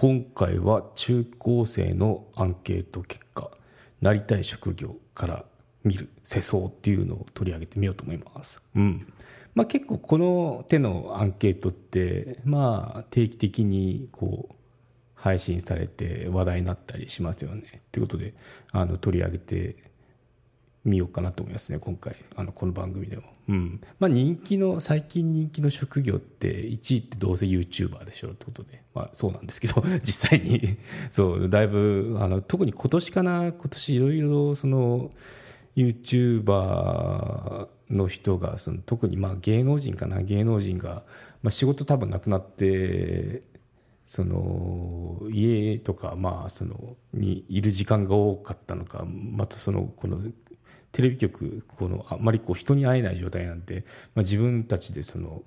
今回は中高生のアンケート結果なりたい職業から見る世相っていうのを取り上げてみようと思います。うんまあ、結構この手のアンケートって、まあ、定期的にこう配信されて話題になったりしますよね。ということであの取り上げてみようかなと思いますね今回。あのこの番組でも、うん。まあ、人気の最近人気の職業って1位ってどうせ YouTuber でしょうってことで、まあ、そうなんですけど 実際に。そうだいぶあの特に今年かな今年いろいろその YouTuber の人がその特にまあ芸能人かな芸能人が、まあ、仕事多分なくなってその家とかまあそのにいる時間が多かったのかまたそのこのテレビ局このあまりこう人に会えない状態なんで、まあ、自分たちでその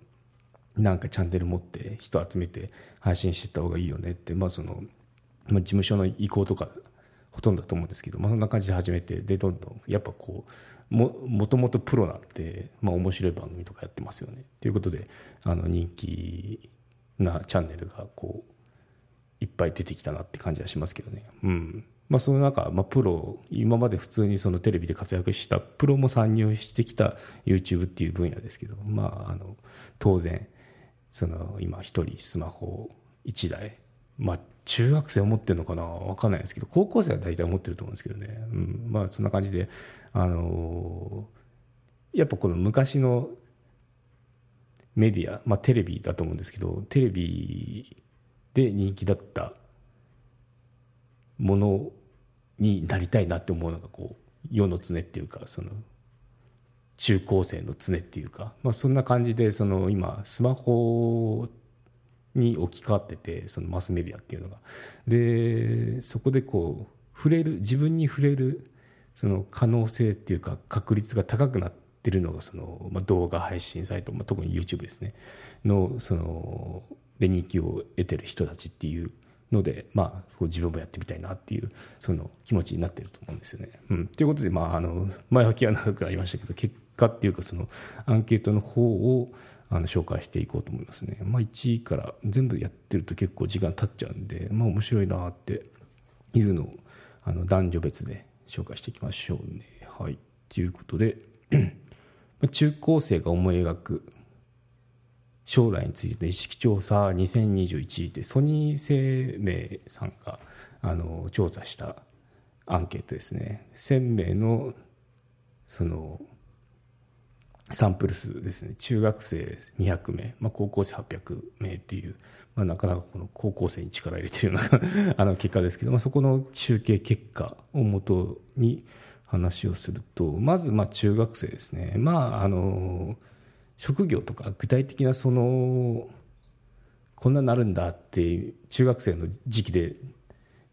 なんかチャンネル持って人集めて配信していった方がいいよねって、まあそのまあ、事務所の意向とかほとんどだと思うんですけど、まあ、そんな感じで始めてでどんどんやっぱこうももともとプロなんで、まあ、面白い番組とかやってますよね。ということであの人気なチャンネルがこういっぱい出てきたなって感じはしますけどね。うんまあ、その中、まあ、プロ今まで普通にそのテレビで活躍したプロも参入してきた YouTube っていう分野ですけど、まあ、あの当然その今一人スマホ1台まあ中学生を持ってるのかな分かんないですけど高校生は大体持ってると思うんですけどね、うん、まあそんな感じであのやっぱこの昔のメディア、まあ、テレビだと思うんですけどテレビで人気だったものになりたいなって思うのがこう世の常っていうかその中高生の常っていうか、まあ、そんな感じでその今スマホに置き換わっててそのマスメディアっていうのが。でそこでこう触れる自分に触れるその可能性っていうか確率が高くなってるのがその、ま、動画配信サイト、まあ、特に YouTube ですね。のそので人気を得てる人たちっていうので、まあ、自分もやってみたいなっていうその気持ちになってると思うんですよね。うん、ということで、まあ、あの前置きは長くありましたけど結果っていうかそのアンケートの方をあの紹介していこうと思いますね。まあ、1位から全部やってると結構時間経っちゃうんで、まあ、面白いなっていうのをあの男女別で紹介していきましょうね。はい。ということで 中高生が思い描く将来についての意識調査2021でソニー生命さんがあの調査したアンケートですね。1000名のそのサンプル数ですね。中学生200名、まあ、高校生800名っていう、まあ、なかなかこの高校生に力入れてるような あの結果ですけど、まあ、そこの集計結果をもとに話をするとまずまあ中学生ですね。まああの職業とか具体的なそのこんなになるんだって中学生の時期で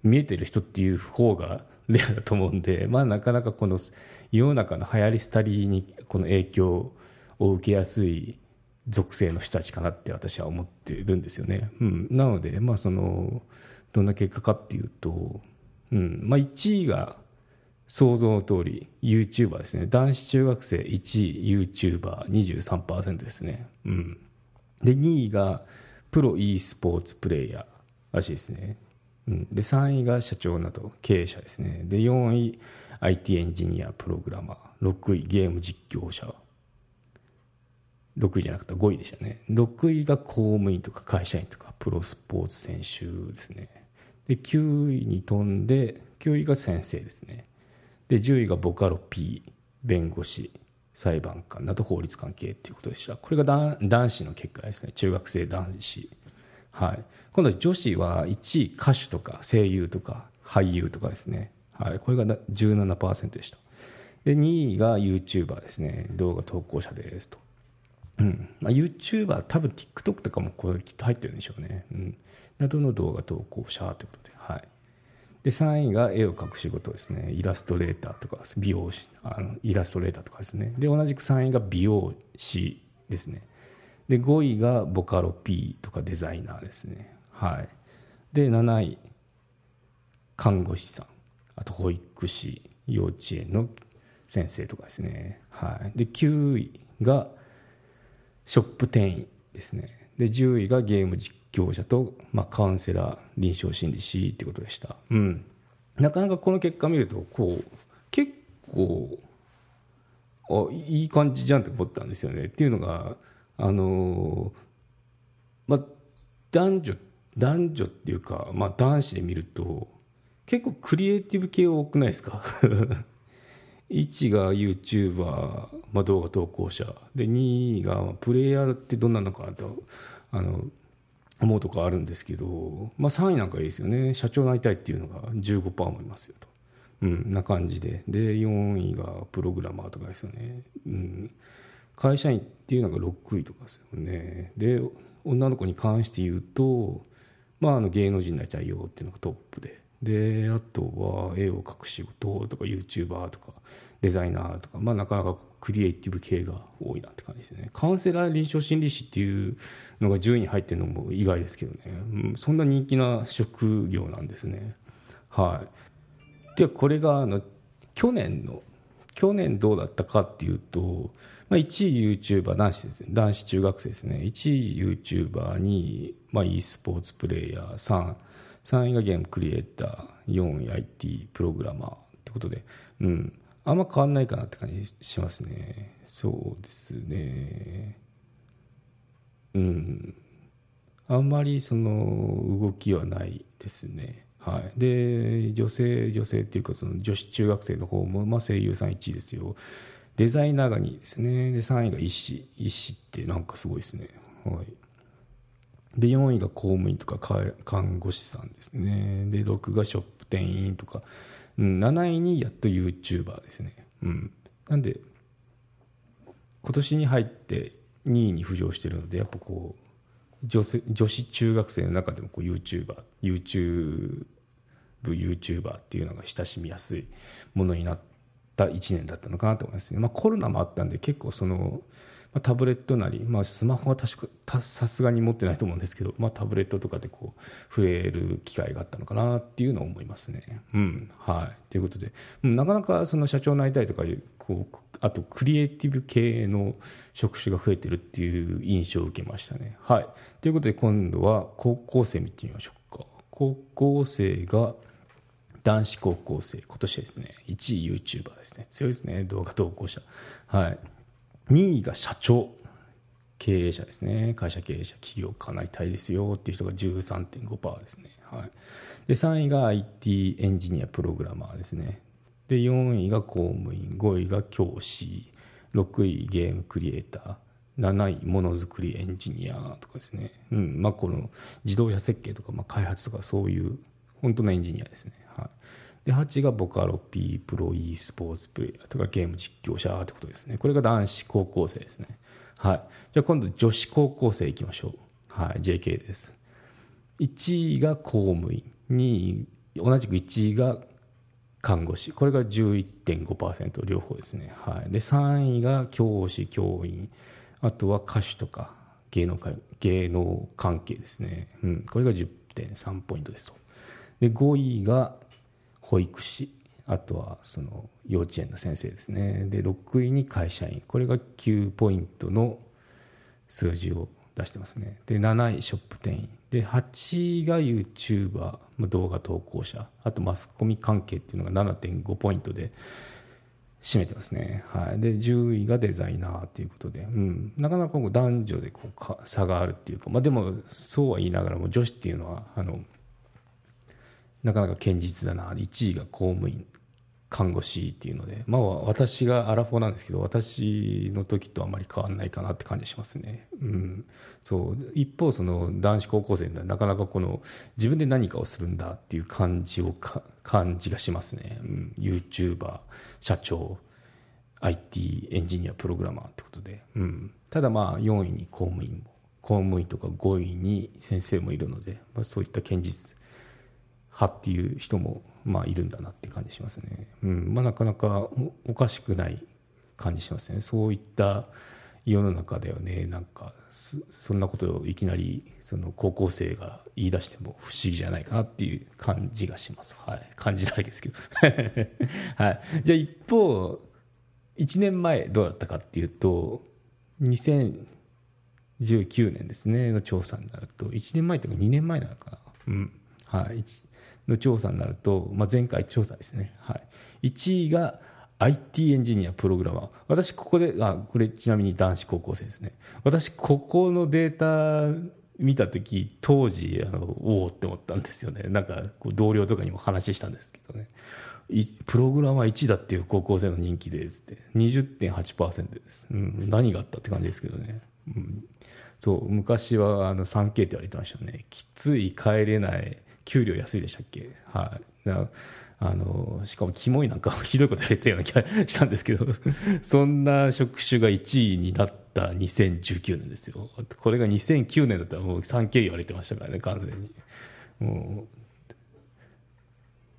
見えてる人っていう方がレアだと思うんで、まあ、なかなかこの世の中の流行り廃りにこの影響を受けやすい属性の人たちかなって私は思ってるんですよね。うん、なので、まあ、そのどんな結果かっていうと、うんまあ、1位が想像の通り YouTuber ですね。男子中学生1位 YouTuber23% ですね、うん、で2位がプロ e スポーツプレイヤーらしいですね、うん、で3位が社長など経営者ですね。で4位 IT エンジニアプログラマー。6位ゲーム実況者。6位じゃなくて5位でしたね。6位が公務員とか会社員とかプロスポーツ選手ですね。で9位に飛んで9位が先生ですね。で10位がボカロ P 弁護士裁判官など法律関係っていうことでした。これが男子の結果ですね。中学生男子。はい。今度は女子は1位歌手とか声優とか俳優とかですね。はい。これが17%でした。で2位が YouTuber ですね。動画投稿者ですと。うん。まあ、YouTuber 多分 TikTok とかもこれきっと入ってるんでしょうね、うん、などの動画投稿者ということで。はい。で3位が絵を描く仕事ですね。イラストレーターとか美容師あのイラストレーターとかですね。で同じく3位が美容師ですね。で5位がボカロ P とかデザイナーですね。はい。で7位看護師さん。あと保育士幼稚園の先生とかですね。はい。で9位がショップ店員ですね。で10位がゲーム実況者と、まあ、カウンセラー臨床心理士ってことでした、うん、なかなかこの結果見るとこう結構あいい感じじゃんって思ったんですよね。っていうのがあのまあ男女男女っていうか、まあ、男子で見ると結構クリエイティブ系多くないですか？1が YouTuber、まあ、動画投稿者。で2位がプレイヤーってどんなのかなとあの思うとこあるんですけど、まあ、3位なんかいいですよね。社長になりたいっていうのが15%もいますよと、うん、な感じで。で4位がプログラマーとかですよね、うん、会社員っていうのが6位とかですよね。で女の子に関して言うと、まあ、あの芸能人になりたいよっていうのがトップで。であとは絵を描く仕事とか YouTuber とか。デザイナーとか、まあ、なかなかクリエイティブ系が多いなって感じですね。カウンセラー臨床心理士っていうのが10位に入ってるのも意外ですけどね、うん、そんな人気な職業なんですね。はい。でこれがあの去年の去年どうだったかっていうと、まあ、1位 YouTuber 男子ですね。男子中学生ですね。1位 YouTuber 2位、まあ、e スポーツプレーヤー3 3位がゲームクリエイター。4位 IT プログラマーってことで、うん、あんま変わんないかなって感じしますね。そうですね。うん。あんまりその動きはないですね。はい、で女性女性っていうかその女子中学生の方も、まあ、声優さん1位ですよ。デザイナーが2位ですね。で3位が医師。医師ってなんかすごいですね。はい。で4位が公務員とか看護師さんですね。で6がショップ店員とか、うん、7位にやっと YouTuber ですね、うん、なんで今年に入って2位に浮上してるのでやっぱこう女性女子中学生の中でもこう YouTuber YouTube YouTuber っていうのが親しみやすいものになった1年だったのかなと思いますね、まあ、コロナもあったんで結構そのまあ、タブレットなり、まあ、スマホは確かさすがに持ってないと思うんですけど、まあ、タブレットとかでこう触れる機会があったのかなっていうのを思いますね。うん。はい、ということで、うん、なかなかその社長になりたいとかいうこうあとクリエイティブ系の職種が増えてるっていう印象を受けましたね。はい、ということで今度は高校生見てみましょうか。高校生が男子高校生。今年ですね1位 YouTuber ですね。強いですね。動画投稿者。はい。2位が社長経営者ですね。会社経営者企業家なりたいですよっていう人が13.5%ですね、はい、で3位が IT エンジニアプログラマーですね。で4位が公務員5位が教師6位ゲームクリエイター7位ものづくりエンジニアとかですね、うん。まあ、この自動車設計とか、まあ、開発とかそういう本当のエンジニアですね、で8がボカロ P プロ e スポーツプレイヤーとかゲーム実況者ってことですね。これが男子高校生ですね。はい。じゃあ今度女子高校生いきましょう。はい。JK です。1位が公務員。2位同じく1位が看護師。これが11.5%両方ですね、はい、で3位が教師教員。あとは歌手とか芸能芸能関係ですね、うん、これが10.3ポイントですと。で5位が保育士あとはその幼稚園の先生ですね。で6位に会社員。これが9ポイントの数字を出してますね。で7位ショップ店員。で8位が YouTuber 動画投稿者。あとマスコミ関係っていうのが7.5ポイントで占めてますね、はい、で10位がデザイナーということで、うん、なかなか男女でこう差があるっていうか、まあ、でもそうは言いながらも女子っていうのはあのなかなか堅実だな。1位が公務員看護師っていうので、まあ、私がアラフォーなんですけど私の時とあまり変わらないかなって感じしますね、うん、そう。一方その男子高校生ではなかなかこの自分で何かをするんだっていう感じを感じがしますね、うん、YouTuber 社長 IT エンジニアプログラマーってことで、うん、ただまあ4位に公務員も公務員とか5位に先生もいるので、まあ、そういった堅実派っていう人もまあいるんだなって感じしますね、うん。まあ、なかなかおかしくない感じしますね。そういった世の中だよね。なんかそんなことをいきなりその高校生が言い出しても不思議じゃないかなっていう感じがします。はい。感じだけですけど。はい。じゃあ一方1年前どうだったかっていうと2000 19年ですね、の調査になると、1年前というか2年前なのかな。うん。はい。の調査になると、まあ、前回調査ですね。はい。1位が IT エンジニア、プログラマー。私、ここで、あ、これちなみに男子高校生ですね。私、ここのデータ見たとき、当時、あの、おおって思ったんですよね。なんか、同僚とかにも話したんですけどね。プログラマー1位だっていう高校生の人気で、つって、20.8%です。うん、何があったって感じですけどね。うん、そう、昔はあの 3K って言われてましたね。きつい、帰れない、給料安いでしたっけ？はい。あの、しかも、キモいなんかひどいことやれたような気がしたんですけど、そんな職種が1位になった2019年ですよ。これが2009年だったらもう 3K 言われてましたからね、完全に。もう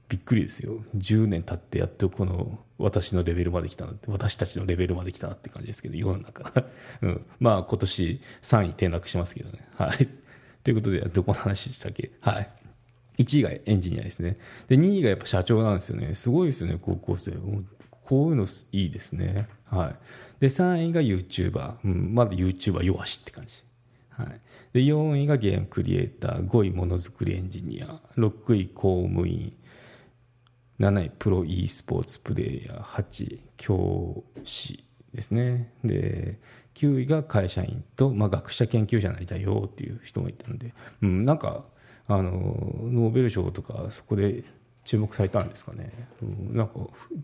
びっくりですよ。10年経ってやっとこの私のレベルまで来たなって私たちのレベルまで来たなって感じですけど世の中、うん、まあ今年3位転落しますけどね。はい。ということでどこの話でしたっけ？はい。1位がエンジニアですね。で2位がやっぱ社長なんですよね。すごいですよね高校生。こういうのいいですね。はい。で3位が YouTuber、うん、まだ YouTuber 弱しって感じ。はい、で4位がゲームクリエイター。5位ものづくりエンジニア。6位公務員。7位プロ e スポーツプレーヤー。8位教師ですね。で9位が会社員と、まあ、学者研究者になりたいよっていう人もいたんで、うん、なんかあのノーベル賞とかそこで注目されたんですかね、うん、なんか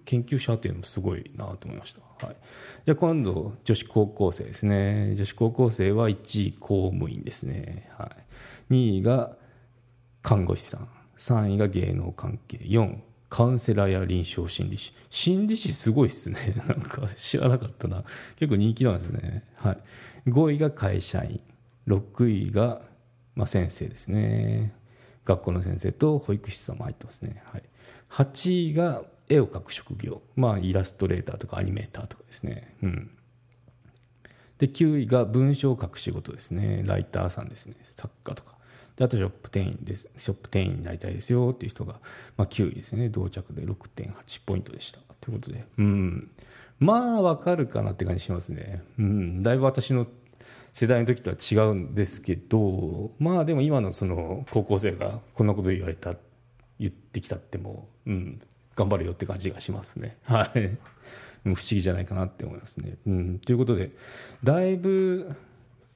研究者っていうのもすごいなと思いました、はい、じゃあ今度女子高校生ですね女子高校生は1位公務員ですね、はい、2位が看護師さん3位が芸能関係4カウンセラーや臨床心理師。心理師すごいっすね。なんか知らなかったな。結構人気なんですね。はい。5位が会社員。6位が、まあ、先生ですね。学校の先生と保育士さんも入ってますね。はい。8位が絵を描く職業。まあ、イラストレーターとかアニメーターとかですね。うん。で、9位が文章を書く仕事ですね。ライターさんですね。作家とか。であとショップ店員です。ショップ店員になりたいですよっていう人が、まあ、9位ですね。同着で6.8ポイントでした。ということで、うん。まあ、わかるかなって感じしますね。うん。だいぶ私の世代の時とは違うんですけど、まあでも今のその高校生がこんなこと言われた、言ってきたっても、うん、頑張るよって感じがしますね。はい。不思議じゃないかなって思いますね。うん。ということで、だいぶ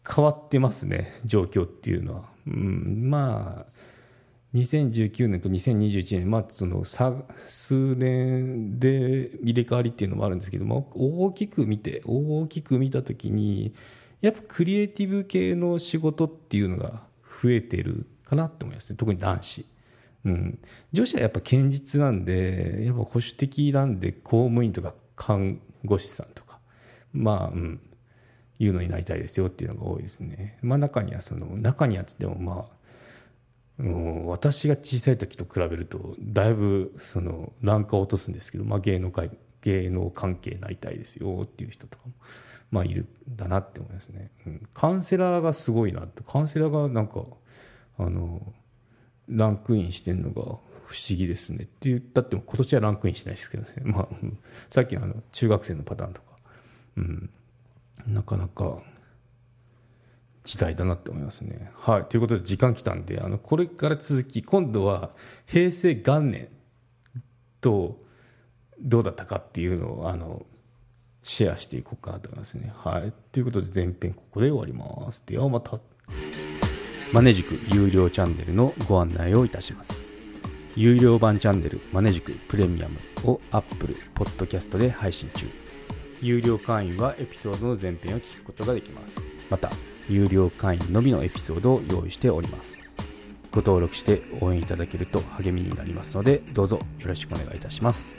変わってますね、状況っていうのは。うん、まあ2019年と2021年、まあ、その数年で入れ替わりっていうのもあるんですけども大きく見て大きく見た時にやっぱクリエイティブ系の仕事っていうのが増えてるかなって思いますね。特に男子、うん、女子はやっぱ堅実なんでやっぱ保守的なんで公務員とか看護師さんとか。まあ、うん、いうのになりたいですよっていうのが多いですね。まあ中にはその、中にはつってもまあ、もう私が小さい時と比べると、だいぶそのランクを落とすんですけど、まあ芸能界、芸能関係になりたいですよっていう人とかも、まあいるだなって思いますね。うん、カウンセラーがすごいなって、カウンセラーがなんか、あの、ランクインしてんのが不思議ですねって言ったっても今年はランクインしないですけどね。まあ、さっきのあの中学生のパターンとか、うん、なかなか時代だなって思いますね。はい。ということで時間来たんで、あの、これから続き、今度は平成元年とどうだったかっていうのを、あの、シェアしていこうかと思いますね。はい。ということで前編ここで終わります。ではまた。マネジク有料チャンネルのご案内をいたします。有料版チャンネルマネジクプレミアムを Apple Podcast で配信中。有料会員はエピソードの前編を聞くことができます。また、有料会員のみのエピソードを用意しております。ご登録して応援いただけると励みになりますので、どうぞよろしくお願いいたします。